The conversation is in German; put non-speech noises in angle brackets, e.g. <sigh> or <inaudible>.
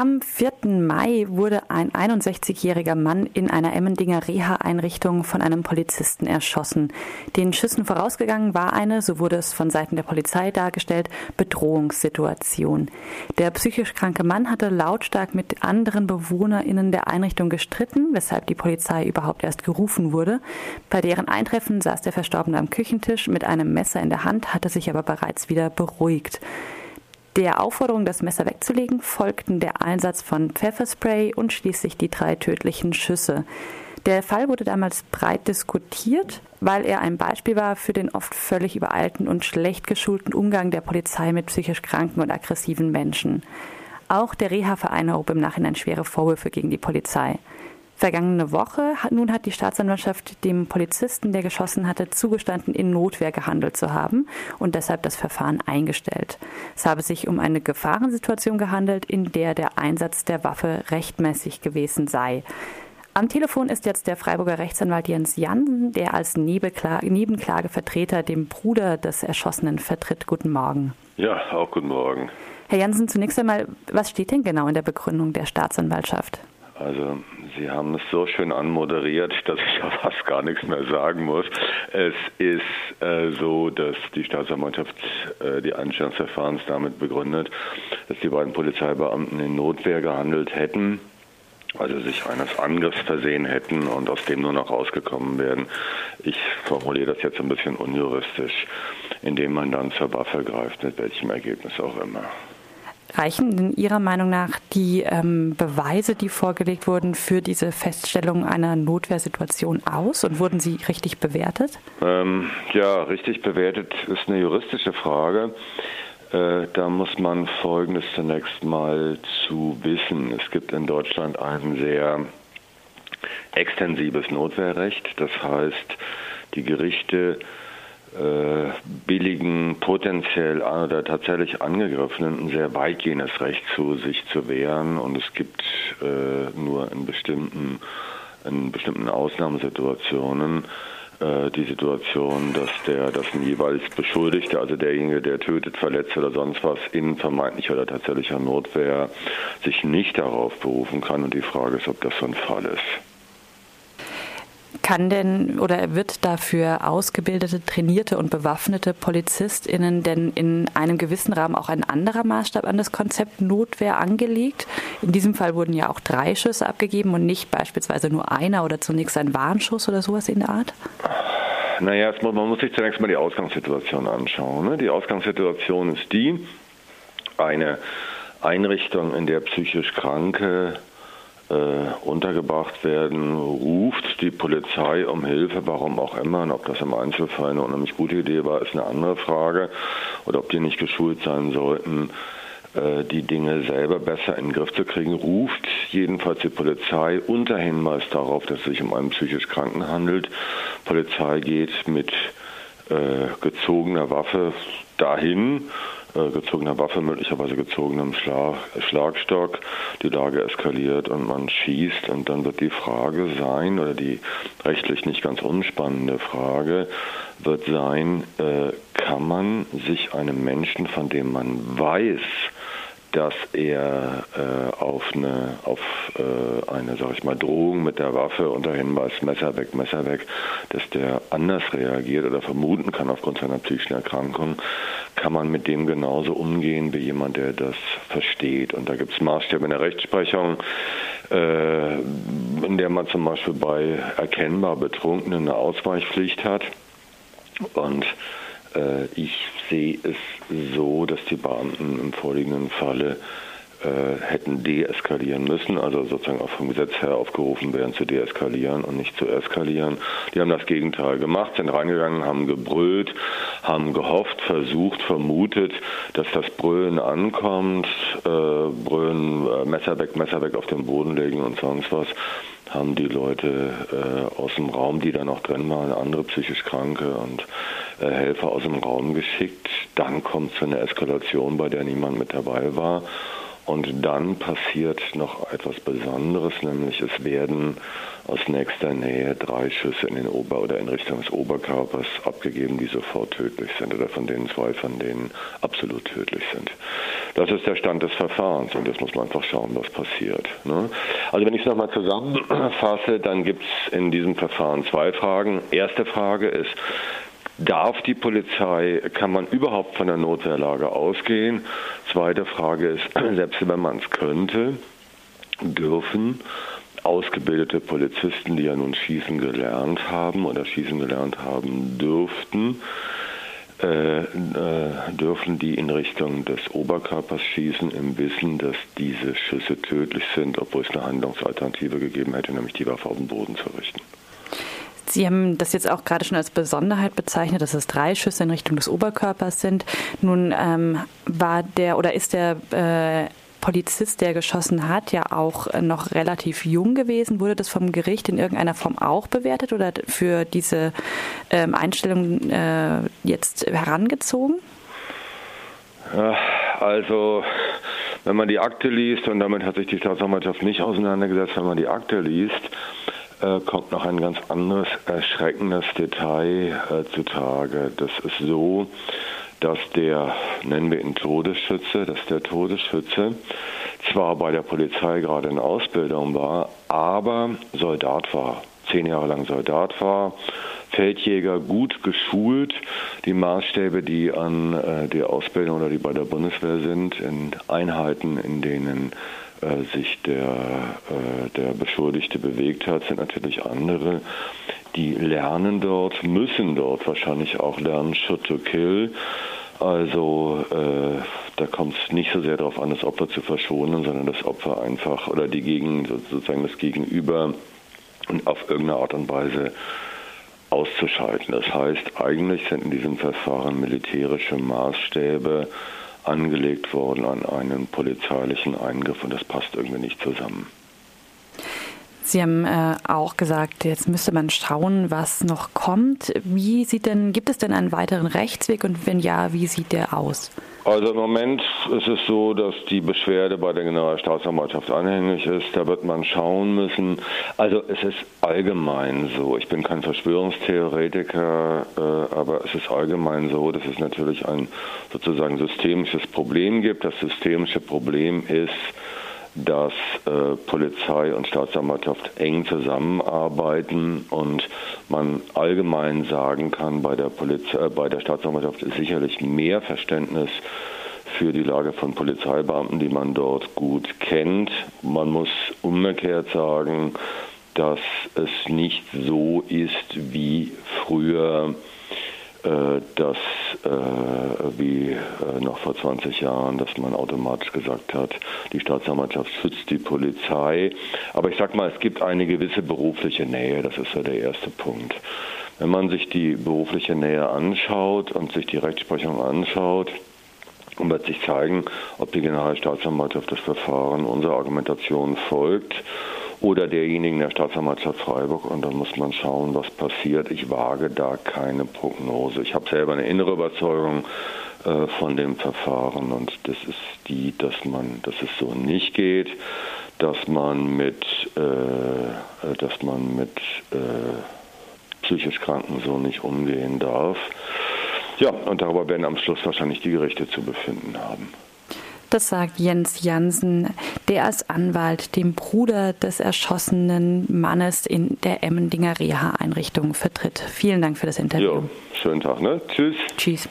Am 4. Mai wurde ein 61-jähriger Mann in einer Emmendinger Reha-Einrichtung von einem Polizisten erschossen. Den Schüssen vorausgegangen war eine, so wurde es von Seiten der Polizei dargestellt, Bedrohungssituation. Der psychisch kranke Mann hatte lautstark mit anderen BewohnerInnen der Einrichtung gestritten, weshalb die Polizei überhaupt erst gerufen wurde. Bei deren Eintreffen saß der Verstorbene am Küchentisch mit einem Messer in der Hand, hatte sich aber bereits wieder beruhigt. Der Aufforderung, das Messer wegzulegen, folgten der Einsatz von Pfefferspray und schließlich die drei tödlichen Schüsse. Der Fall wurde damals breit diskutiert, weil er ein Beispiel war für den oft völlig übereilten und schlecht geschulten Umgang der Polizei mit psychisch kranken und aggressiven Menschen. Auch der Reha-Verein erhob im Nachhinein schwere Vorwürfe gegen die Polizei. Vergangene Woche nun hat die Staatsanwaltschaft dem Polizisten, der geschossen hatte, zugestanden, in Notwehr gehandelt zu haben und deshalb das Verfahren eingestellt. Es habe sich um eine Gefahrensituation gehandelt, in der der Einsatz der Waffe rechtmäßig gewesen sei. Am Telefon ist jetzt der Freiburger Rechtsanwalt Jens Jansen, der als Nebenklagevertreter dem Bruder des Erschossenen vertritt. Guten Morgen. Ja, auch guten Morgen. Herr Jansen, zunächst einmal, was steht denn genau in der Begründung der Staatsanwaltschaft? Also Sie haben es so schön anmoderiert, dass ich <laughs> ja fast gar nichts mehr sagen muss. Es ist äh, so, dass die Staatsanwaltschaft äh, die Einstellung des Verfahrens damit begründet, dass die beiden Polizeibeamten in Notwehr gehandelt hätten, also sich eines Angriffs versehen hätten und aus dem nur noch rausgekommen wären. Ich formuliere das jetzt ein bisschen unjuristisch, indem man dann zur Waffe greift, mit welchem Ergebnis auch immer. Reichen in Ihrer Meinung nach die ähm, Beweise, die vorgelegt wurden, für diese Feststellung einer Notwehrsituation aus und wurden sie richtig bewertet? Ähm, ja, richtig bewertet ist eine juristische Frage. Äh, da muss man Folgendes zunächst mal zu wissen. Es gibt in Deutschland ein sehr extensives Notwehrrecht. Das heißt, die Gerichte äh, billigen, potenziell oder tatsächlich Angegriffenen ein sehr weitgehendes Recht zu, sich zu wehren. Und es gibt äh, nur in bestimmten, in bestimmten Ausnahmesituationen äh, die Situation, dass der, dass ein jeweils Beschuldigte, also derjenige, der tötet, verletzt oder sonst was, in vermeintlicher oder tatsächlicher Notwehr sich nicht darauf berufen kann. Und die Frage ist, ob das so ein Fall ist. Kann denn oder wird dafür ausgebildete, trainierte und bewaffnete PolizistInnen denn in einem gewissen Rahmen auch ein anderer Maßstab an das Konzept Notwehr angelegt? In diesem Fall wurden ja auch drei Schüsse abgegeben und nicht beispielsweise nur einer oder zunächst ein Warnschuss oder sowas in der Art? Naja, man muss sich zunächst mal die Ausgangssituation anschauen. Ne? Die Ausgangssituation ist die, eine Einrichtung, in der psychisch Kranke äh, untergebracht werden, ruft die Polizei um Hilfe, warum auch immer. Und ob das im Einzelfall eine unheimlich gute Idee war, ist eine andere Frage. Oder ob die nicht geschult sein sollten, äh, die Dinge selber besser in den Griff zu kriegen, ruft jedenfalls die Polizei unter Hinweis darauf, dass es sich um einen psychisch Kranken handelt. Polizei geht mit äh, gezogener Waffe dahin äh, gezogener Waffe, möglicherweise gezogenem Schlag, Schlagstock. Die Lage eskaliert und man schießt und dann wird die Frage sein, oder die rechtlich nicht ganz unspannende Frage, wird sein, äh, kann man sich einem Menschen, von dem man weiß, dass er äh, auf eine, auf äh, eine, sag ich mal, Drohung mit der Waffe unter Hinweis Messer weg, Messer weg, dass der anders reagiert oder vermuten kann aufgrund seiner psychischen Erkrankung, kann man mit dem genauso umgehen wie jemand, der das versteht. Und da gibt es Maßstäbe in der Rechtsprechung, äh, in der man zum Beispiel bei erkennbar Betrunkenen eine Ausweichpflicht hat. Und äh, ich sehe es so, dass die Beamten im vorliegenden Falle äh, hätten deeskalieren müssen, also sozusagen auch vom Gesetz her aufgerufen werden zu deeskalieren und nicht zu eskalieren. Die haben das Gegenteil gemacht, sind reingegangen, haben gebrüllt, haben gehofft, versucht, vermutet, dass das Brüllen ankommt, äh, Brüllen, äh, Messer weg, Messer weg auf den Boden legen und sonst was haben die Leute äh, aus dem Raum, die da noch drin waren, andere psychisch Kranke und äh, Helfer aus dem Raum geschickt. Dann kommt es zu einer Eskalation, bei der niemand mit dabei war. Und dann passiert noch etwas Besonderes, nämlich es werden aus nächster Nähe drei Schüsse in den Ober- oder in Richtung des Oberkörpers abgegeben, die sofort tödlich sind oder von denen zwei von denen absolut tödlich sind. Das ist der Stand des Verfahrens und jetzt muss man einfach schauen, was passiert. Ne? Also wenn ich es nochmal zusammenfasse, dann gibt es in diesem Verfahren zwei Fragen. Erste Frage ist, Darf die Polizei, kann man überhaupt von der Notwehrlage ausgehen? Zweite Frage ist, <clears throat> selbst wenn man es könnte, dürfen ausgebildete Polizisten, die ja nun schießen gelernt haben oder schießen gelernt haben dürften, äh, äh, dürfen die in Richtung des Oberkörpers schießen, im Wissen, dass diese Schüsse tödlich sind, obwohl es eine Handlungsalternative gegeben hätte, nämlich die Waffe auf den Boden zu richten. Sie haben das jetzt auch gerade schon als Besonderheit bezeichnet, dass es drei Schüsse in Richtung des Oberkörpers sind. Nun ähm, war der oder ist der äh, Polizist, der geschossen hat, ja auch noch relativ jung gewesen. Wurde das vom Gericht in irgendeiner Form auch bewertet oder für diese ähm, Einstellung äh, jetzt herangezogen? Also, wenn man die Akte liest, und damit hat sich die Staatsanwaltschaft nicht auseinandergesetzt, wenn man die Akte liest, äh, kommt noch ein ganz anderes erschreckendes Detail äh, zutage. Das ist so, dass der, nennen wir ihn Todesschütze, dass der Todesschütze zwar bei der Polizei gerade in Ausbildung war, aber Soldat war, zehn Jahre lang Soldat war, Feldjäger gut geschult, die Maßstäbe, die an äh, der Ausbildung oder die bei der Bundeswehr sind, in Einheiten, in denen sich der, äh, der Beschuldigte bewegt hat, sind natürlich andere. Die lernen dort, müssen dort wahrscheinlich auch lernen, Shoot to Kill. Also äh, da kommt es nicht so sehr darauf an, das Opfer zu verschonen, sondern das Opfer einfach oder die Gegen, sozusagen das Gegenüber auf irgendeine Art und Weise auszuschalten. Das heißt, eigentlich sind in diesem Verfahren militärische Maßstäbe angelegt worden an einen polizeilichen Eingriff und das passt irgendwie nicht zusammen. Sie haben äh, auch gesagt, jetzt müsste man schauen, was noch kommt. Wie sieht denn, gibt es denn einen weiteren Rechtsweg und wenn ja, wie sieht der aus? Also im Moment ist es so, dass die Beschwerde bei der Generalstaatsanwaltschaft anhängig ist. Da wird man schauen müssen. Also es ist allgemein so. Ich bin kein Verschwörungstheoretiker, äh, aber es ist allgemein so, dass es natürlich ein sozusagen systemisches Problem gibt. Das systemische Problem ist, dass äh, Polizei und Staatsanwaltschaft eng zusammenarbeiten und man allgemein sagen kann, bei der, Polizei, äh, bei der Staatsanwaltschaft ist sicherlich mehr Verständnis für die Lage von Polizeibeamten, die man dort gut kennt. Man muss umgekehrt sagen, dass es nicht so ist wie früher dass äh, wie äh, noch vor 20 Jahren, dass man automatisch gesagt hat, die Staatsanwaltschaft schützt die Polizei. Aber ich sag mal, es gibt eine gewisse berufliche Nähe, das ist ja der erste Punkt. Wenn man sich die berufliche Nähe anschaut und sich die Rechtsprechung anschaut, wird sich zeigen, ob die Generalstaatsanwaltschaft das Verfahren unserer Argumentation folgt oder derjenigen der Staatsanwaltschaft Freiburg und dann muss man schauen, was passiert. Ich wage da keine Prognose. Ich habe selber eine innere Überzeugung äh, von dem Verfahren und das ist die, dass man, dass es so nicht geht, dass man mit, äh, dass man mit äh, psychisch Kranken so nicht umgehen darf. Ja, und darüber werden am Schluss wahrscheinlich die Gerichte zu befinden haben. Das sagt Jens Jansen, der als Anwalt dem Bruder des erschossenen Mannes in der Emmendinger Reha-Einrichtung vertritt. Vielen Dank für das Interview. Jo, schönen Tag, ne? Tschüss. Tschüss.